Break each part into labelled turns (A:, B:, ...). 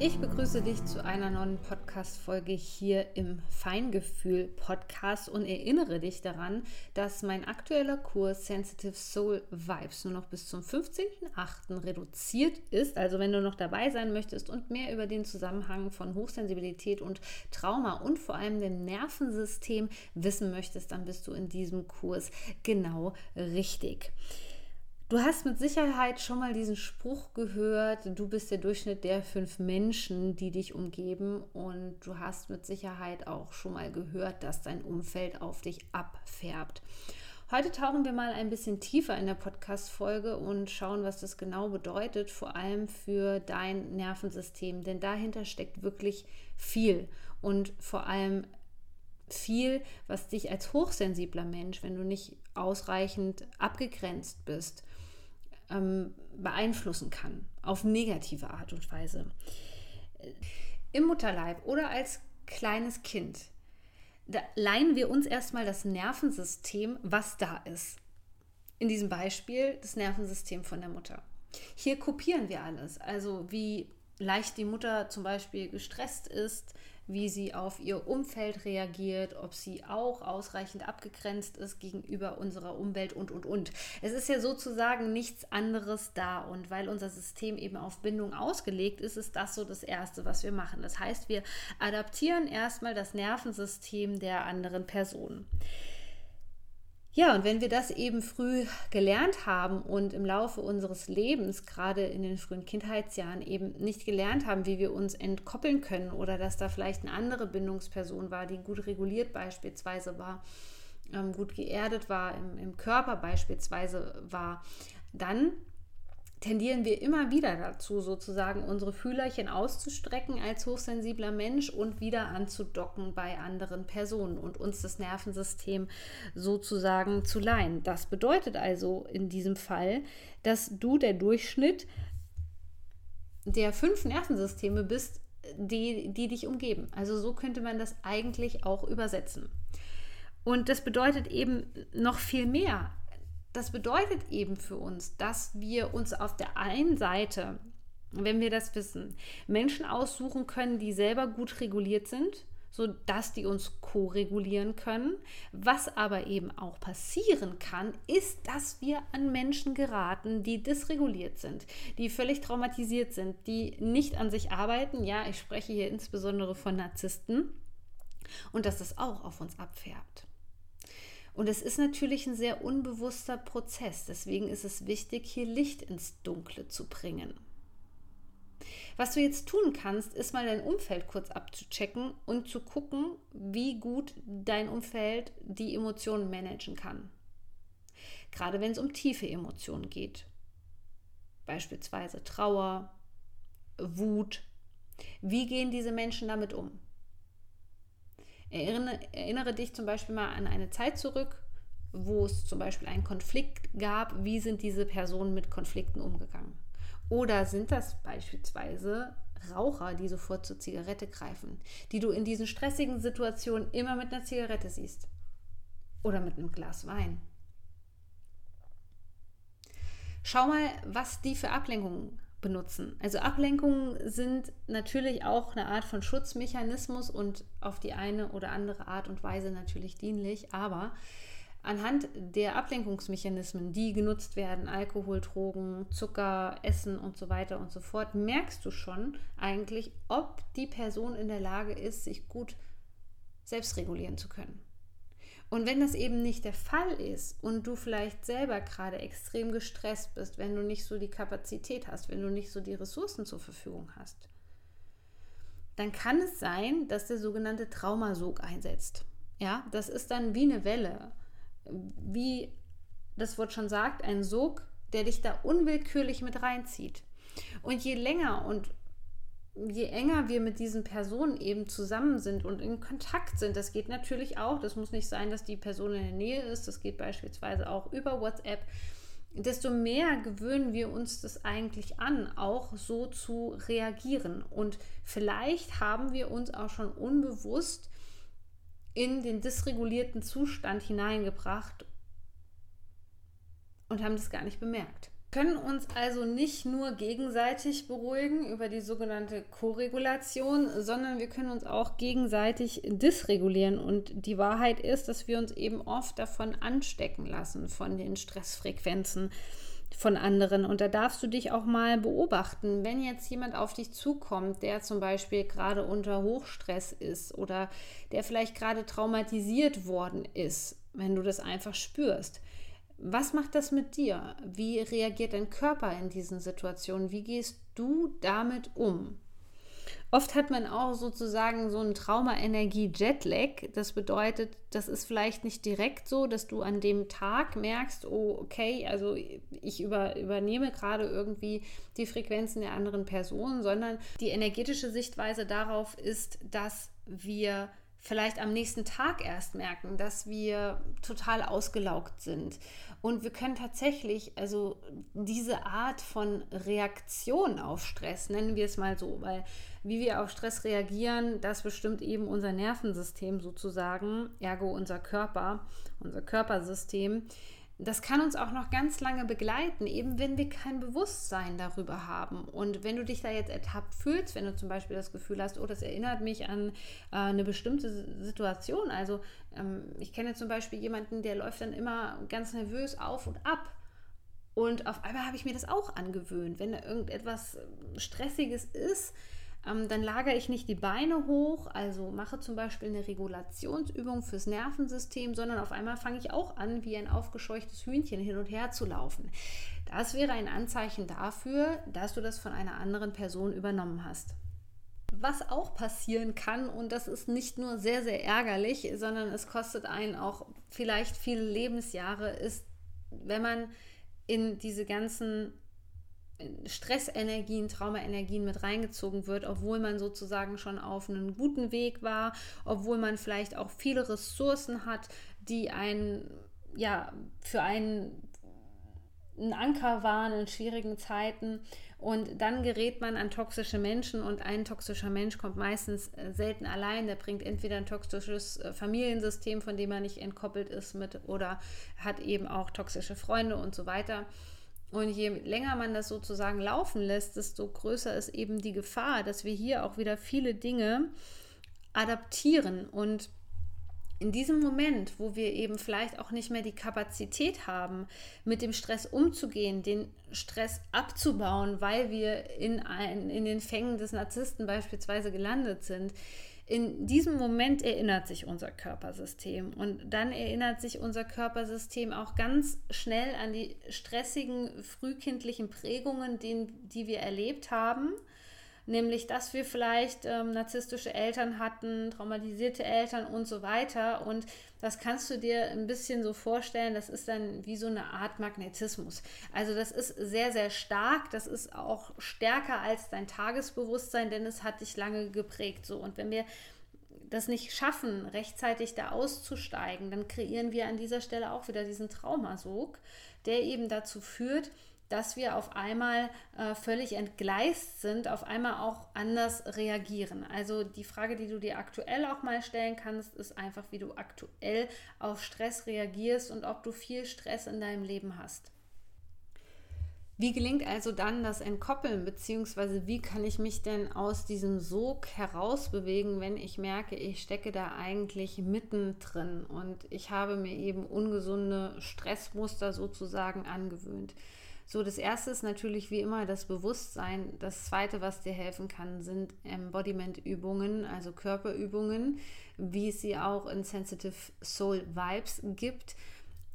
A: Ich begrüße dich zu einer neuen Podcast-Folge hier im Feingefühl-Podcast und erinnere dich daran, dass mein aktueller Kurs Sensitive Soul Vibes nur noch bis zum 15.08. reduziert ist. Also, wenn du noch dabei sein möchtest und mehr über den Zusammenhang von Hochsensibilität und Trauma und vor allem dem Nervensystem wissen möchtest, dann bist du in diesem Kurs genau richtig. Du hast mit Sicherheit schon mal diesen Spruch gehört, du bist der Durchschnitt der fünf Menschen, die dich umgeben. Und du hast mit Sicherheit auch schon mal gehört, dass dein Umfeld auf dich abfärbt. Heute tauchen wir mal ein bisschen tiefer in der Podcast-Folge und schauen, was das genau bedeutet, vor allem für dein Nervensystem, denn dahinter steckt wirklich viel. Und vor allem viel, was dich als hochsensibler Mensch, wenn du nicht ausreichend abgegrenzt bist, ähm, beeinflussen kann, auf negative Art und Weise. Im Mutterleib oder als kleines Kind, da leihen wir uns erstmal das Nervensystem, was da ist. In diesem Beispiel das Nervensystem von der Mutter. Hier kopieren wir alles, also wie leicht die Mutter zum Beispiel gestresst ist, wie sie auf ihr Umfeld reagiert, ob sie auch ausreichend abgegrenzt ist gegenüber unserer Umwelt und, und, und. Es ist ja sozusagen nichts anderes da und weil unser System eben auf Bindung ausgelegt ist, ist das so das Erste, was wir machen. Das heißt, wir adaptieren erstmal das Nervensystem der anderen Person. Ja, und wenn wir das eben früh gelernt haben und im Laufe unseres Lebens, gerade in den frühen Kindheitsjahren, eben nicht gelernt haben, wie wir uns entkoppeln können oder dass da vielleicht eine andere Bindungsperson war, die gut reguliert beispielsweise war, ähm, gut geerdet war, im, im Körper beispielsweise war, dann tendieren wir immer wieder dazu, sozusagen unsere Fühlerchen auszustrecken als hochsensibler Mensch und wieder anzudocken bei anderen Personen und uns das Nervensystem sozusagen zu leihen. Das bedeutet also in diesem Fall, dass du der Durchschnitt der fünf Nervensysteme bist, die, die dich umgeben. Also so könnte man das eigentlich auch übersetzen. Und das bedeutet eben noch viel mehr das bedeutet eben für uns, dass wir uns auf der einen Seite, wenn wir das wissen, Menschen aussuchen können, die selber gut reguliert sind, sodass die uns ko-regulieren können. Was aber eben auch passieren kann, ist, dass wir an Menschen geraten, die dysreguliert sind, die völlig traumatisiert sind, die nicht an sich arbeiten. Ja, ich spreche hier insbesondere von Narzissten. Und dass das auch auf uns abfärbt. Und es ist natürlich ein sehr unbewusster Prozess. Deswegen ist es wichtig, hier Licht ins Dunkle zu bringen. Was du jetzt tun kannst, ist mal dein Umfeld kurz abzuchecken und zu gucken, wie gut dein Umfeld die Emotionen managen kann. Gerade wenn es um tiefe Emotionen geht. Beispielsweise Trauer, Wut. Wie gehen diese Menschen damit um? Erinnere, erinnere dich zum Beispiel mal an eine Zeit zurück, wo es zum Beispiel einen Konflikt gab. Wie sind diese Personen mit Konflikten umgegangen? Oder sind das beispielsweise Raucher, die sofort zur Zigarette greifen, die du in diesen stressigen Situationen immer mit einer Zigarette siehst? Oder mit einem Glas Wein? Schau mal, was die für Ablenkungen benutzen. Also Ablenkungen sind natürlich auch eine Art von Schutzmechanismus und auf die eine oder andere Art und Weise natürlich dienlich, aber anhand der Ablenkungsmechanismen, die genutzt werden, Alkohol, Drogen, Zucker, Essen und so weiter und so fort, merkst du schon eigentlich, ob die Person in der Lage ist, sich gut selbst regulieren zu können. Und wenn das eben nicht der Fall ist und du vielleicht selber gerade extrem gestresst bist, wenn du nicht so die Kapazität hast, wenn du nicht so die Ressourcen zur Verfügung hast, dann kann es sein, dass der sogenannte Traumasog einsetzt. Ja, das ist dann wie eine Welle, wie das Wort schon sagt, ein Sog, der dich da unwillkürlich mit reinzieht. Und je länger und je enger wir mit diesen Personen eben zusammen sind und in Kontakt sind, das geht natürlich auch, das muss nicht sein, dass die Person in der Nähe ist, das geht beispielsweise auch über WhatsApp, desto mehr gewöhnen wir uns das eigentlich an, auch so zu reagieren. Und vielleicht haben wir uns auch schon unbewusst in den dysregulierten Zustand hineingebracht und haben das gar nicht bemerkt können uns also nicht nur gegenseitig beruhigen über die sogenannte Koregulation, sondern wir können uns auch gegenseitig dysregulieren. Und die Wahrheit ist, dass wir uns eben oft davon anstecken lassen, von den Stressfrequenzen von anderen. Und da darfst du dich auch mal beobachten, wenn jetzt jemand auf dich zukommt, der zum Beispiel gerade unter Hochstress ist oder der vielleicht gerade traumatisiert worden ist, wenn du das einfach spürst was macht das mit dir? Wie reagiert dein Körper in diesen Situationen? Wie gehst du damit um? Oft hat man auch sozusagen so einen Trauma-Energie-Jetlag. Das bedeutet, das ist vielleicht nicht direkt so, dass du an dem Tag merkst, oh, okay, also ich über, übernehme gerade irgendwie die Frequenzen der anderen Person, sondern die energetische Sichtweise darauf ist, dass wir vielleicht am nächsten Tag erst merken, dass wir total ausgelaugt sind. Und wir können tatsächlich, also diese Art von Reaktion auf Stress, nennen wir es mal so, weil wie wir auf Stress reagieren, das bestimmt eben unser Nervensystem sozusagen, ergo unser Körper, unser Körpersystem das kann uns auch noch ganz lange begleiten, eben wenn wir kein Bewusstsein darüber haben. Und wenn du dich da jetzt ertappt fühlst, wenn du zum Beispiel das Gefühl hast, oh, das erinnert mich an äh, eine bestimmte Situation. Also ähm, ich kenne zum Beispiel jemanden, der läuft dann immer ganz nervös auf und ab. Und auf einmal habe ich mir das auch angewöhnt. Wenn da irgendetwas Stressiges ist, ähm, dann lagere ich nicht die Beine hoch, also mache zum Beispiel eine Regulationsübung fürs Nervensystem, sondern auf einmal fange ich auch an, wie ein aufgescheuchtes Hühnchen hin und her zu laufen. Das wäre ein Anzeichen dafür, dass du das von einer anderen Person übernommen hast. Was auch passieren kann, und das ist nicht nur sehr, sehr ärgerlich, sondern es kostet einen auch vielleicht viele Lebensjahre, ist, wenn man in diese ganzen Stressenergien, Traumaenergien mit reingezogen wird, obwohl man sozusagen schon auf einem guten Weg war, obwohl man vielleicht auch viele Ressourcen hat, die einen ja für einen ein Anker waren in schwierigen Zeiten und dann gerät man an toxische Menschen und ein toxischer Mensch kommt meistens äh, selten allein. Der bringt entweder ein toxisches äh, Familiensystem, von dem er nicht entkoppelt ist mit oder hat eben auch toxische Freunde und so weiter. Und je länger man das sozusagen laufen lässt, desto größer ist eben die Gefahr, dass wir hier auch wieder viele Dinge adaptieren. Und in diesem Moment, wo wir eben vielleicht auch nicht mehr die Kapazität haben, mit dem Stress umzugehen, den Stress abzubauen, weil wir in, ein, in den Fängen des Narzissten beispielsweise gelandet sind, in diesem Moment erinnert sich unser Körpersystem. Und dann erinnert sich unser Körpersystem auch ganz schnell an die stressigen frühkindlichen Prägungen, die, die wir erlebt haben nämlich dass wir vielleicht ähm, narzisstische Eltern hatten, traumatisierte Eltern und so weiter. Und das kannst du dir ein bisschen so vorstellen, das ist dann wie so eine Art Magnetismus. Also das ist sehr, sehr stark, das ist auch stärker als dein Tagesbewusstsein, denn es hat dich lange geprägt. So, und wenn wir das nicht schaffen, rechtzeitig da auszusteigen, dann kreieren wir an dieser Stelle auch wieder diesen Traumasog, der eben dazu führt, dass wir auf einmal äh, völlig entgleist sind, auf einmal auch anders reagieren. Also die Frage, die du dir aktuell auch mal stellen kannst, ist einfach, wie du aktuell auf Stress reagierst und ob du viel Stress in deinem Leben hast. Wie gelingt also dann das Entkoppeln, beziehungsweise wie kann ich mich denn aus diesem Sog herausbewegen, wenn ich merke, ich stecke da eigentlich mittendrin und ich habe mir eben ungesunde Stressmuster sozusagen angewöhnt. So, das erste ist natürlich wie immer das Bewusstsein. Das zweite, was dir helfen kann, sind Embodiment-Übungen, also Körperübungen, wie es sie auch in Sensitive Soul Vibes gibt.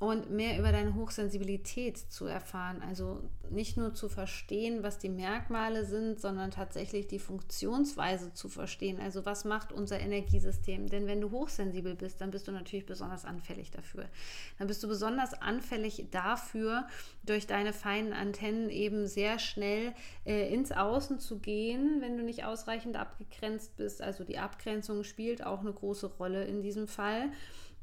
A: Und mehr über deine Hochsensibilität zu erfahren. Also nicht nur zu verstehen, was die Merkmale sind, sondern tatsächlich die Funktionsweise zu verstehen. Also was macht unser Energiesystem? Denn wenn du hochsensibel bist, dann bist du natürlich besonders anfällig dafür. Dann bist du besonders anfällig dafür, durch deine feinen Antennen eben sehr schnell äh, ins Außen zu gehen, wenn du nicht ausreichend abgegrenzt bist. Also die Abgrenzung spielt auch eine große Rolle in diesem Fall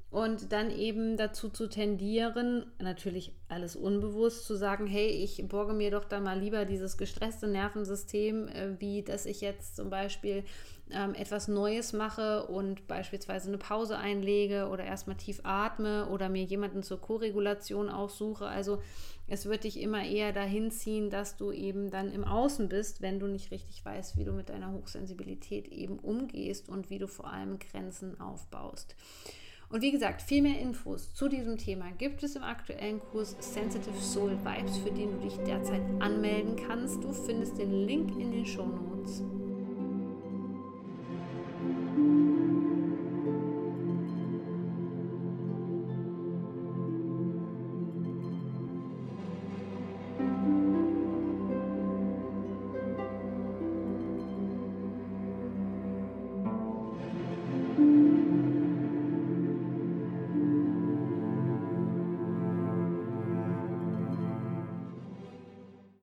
A: und dann eben dazu zu tendieren, natürlich alles unbewusst zu sagen, hey, ich borge mir doch da mal lieber dieses gestresste Nervensystem, äh, wie dass ich jetzt zum Beispiel ähm, etwas Neues mache und beispielsweise eine Pause einlege oder erstmal tief atme oder mir jemanden zur Koregulation aussuche. Also es wird dich immer eher dahin ziehen, dass du eben dann im Außen bist, wenn du nicht richtig weißt, wie du mit deiner Hochsensibilität eben umgehst und wie du vor allem Grenzen aufbaust. Und wie gesagt, viel mehr Infos zu diesem Thema gibt es im aktuellen Kurs Sensitive Soul Vibes, für den du dich derzeit anmelden kannst. Du findest den Link in den Show Notes.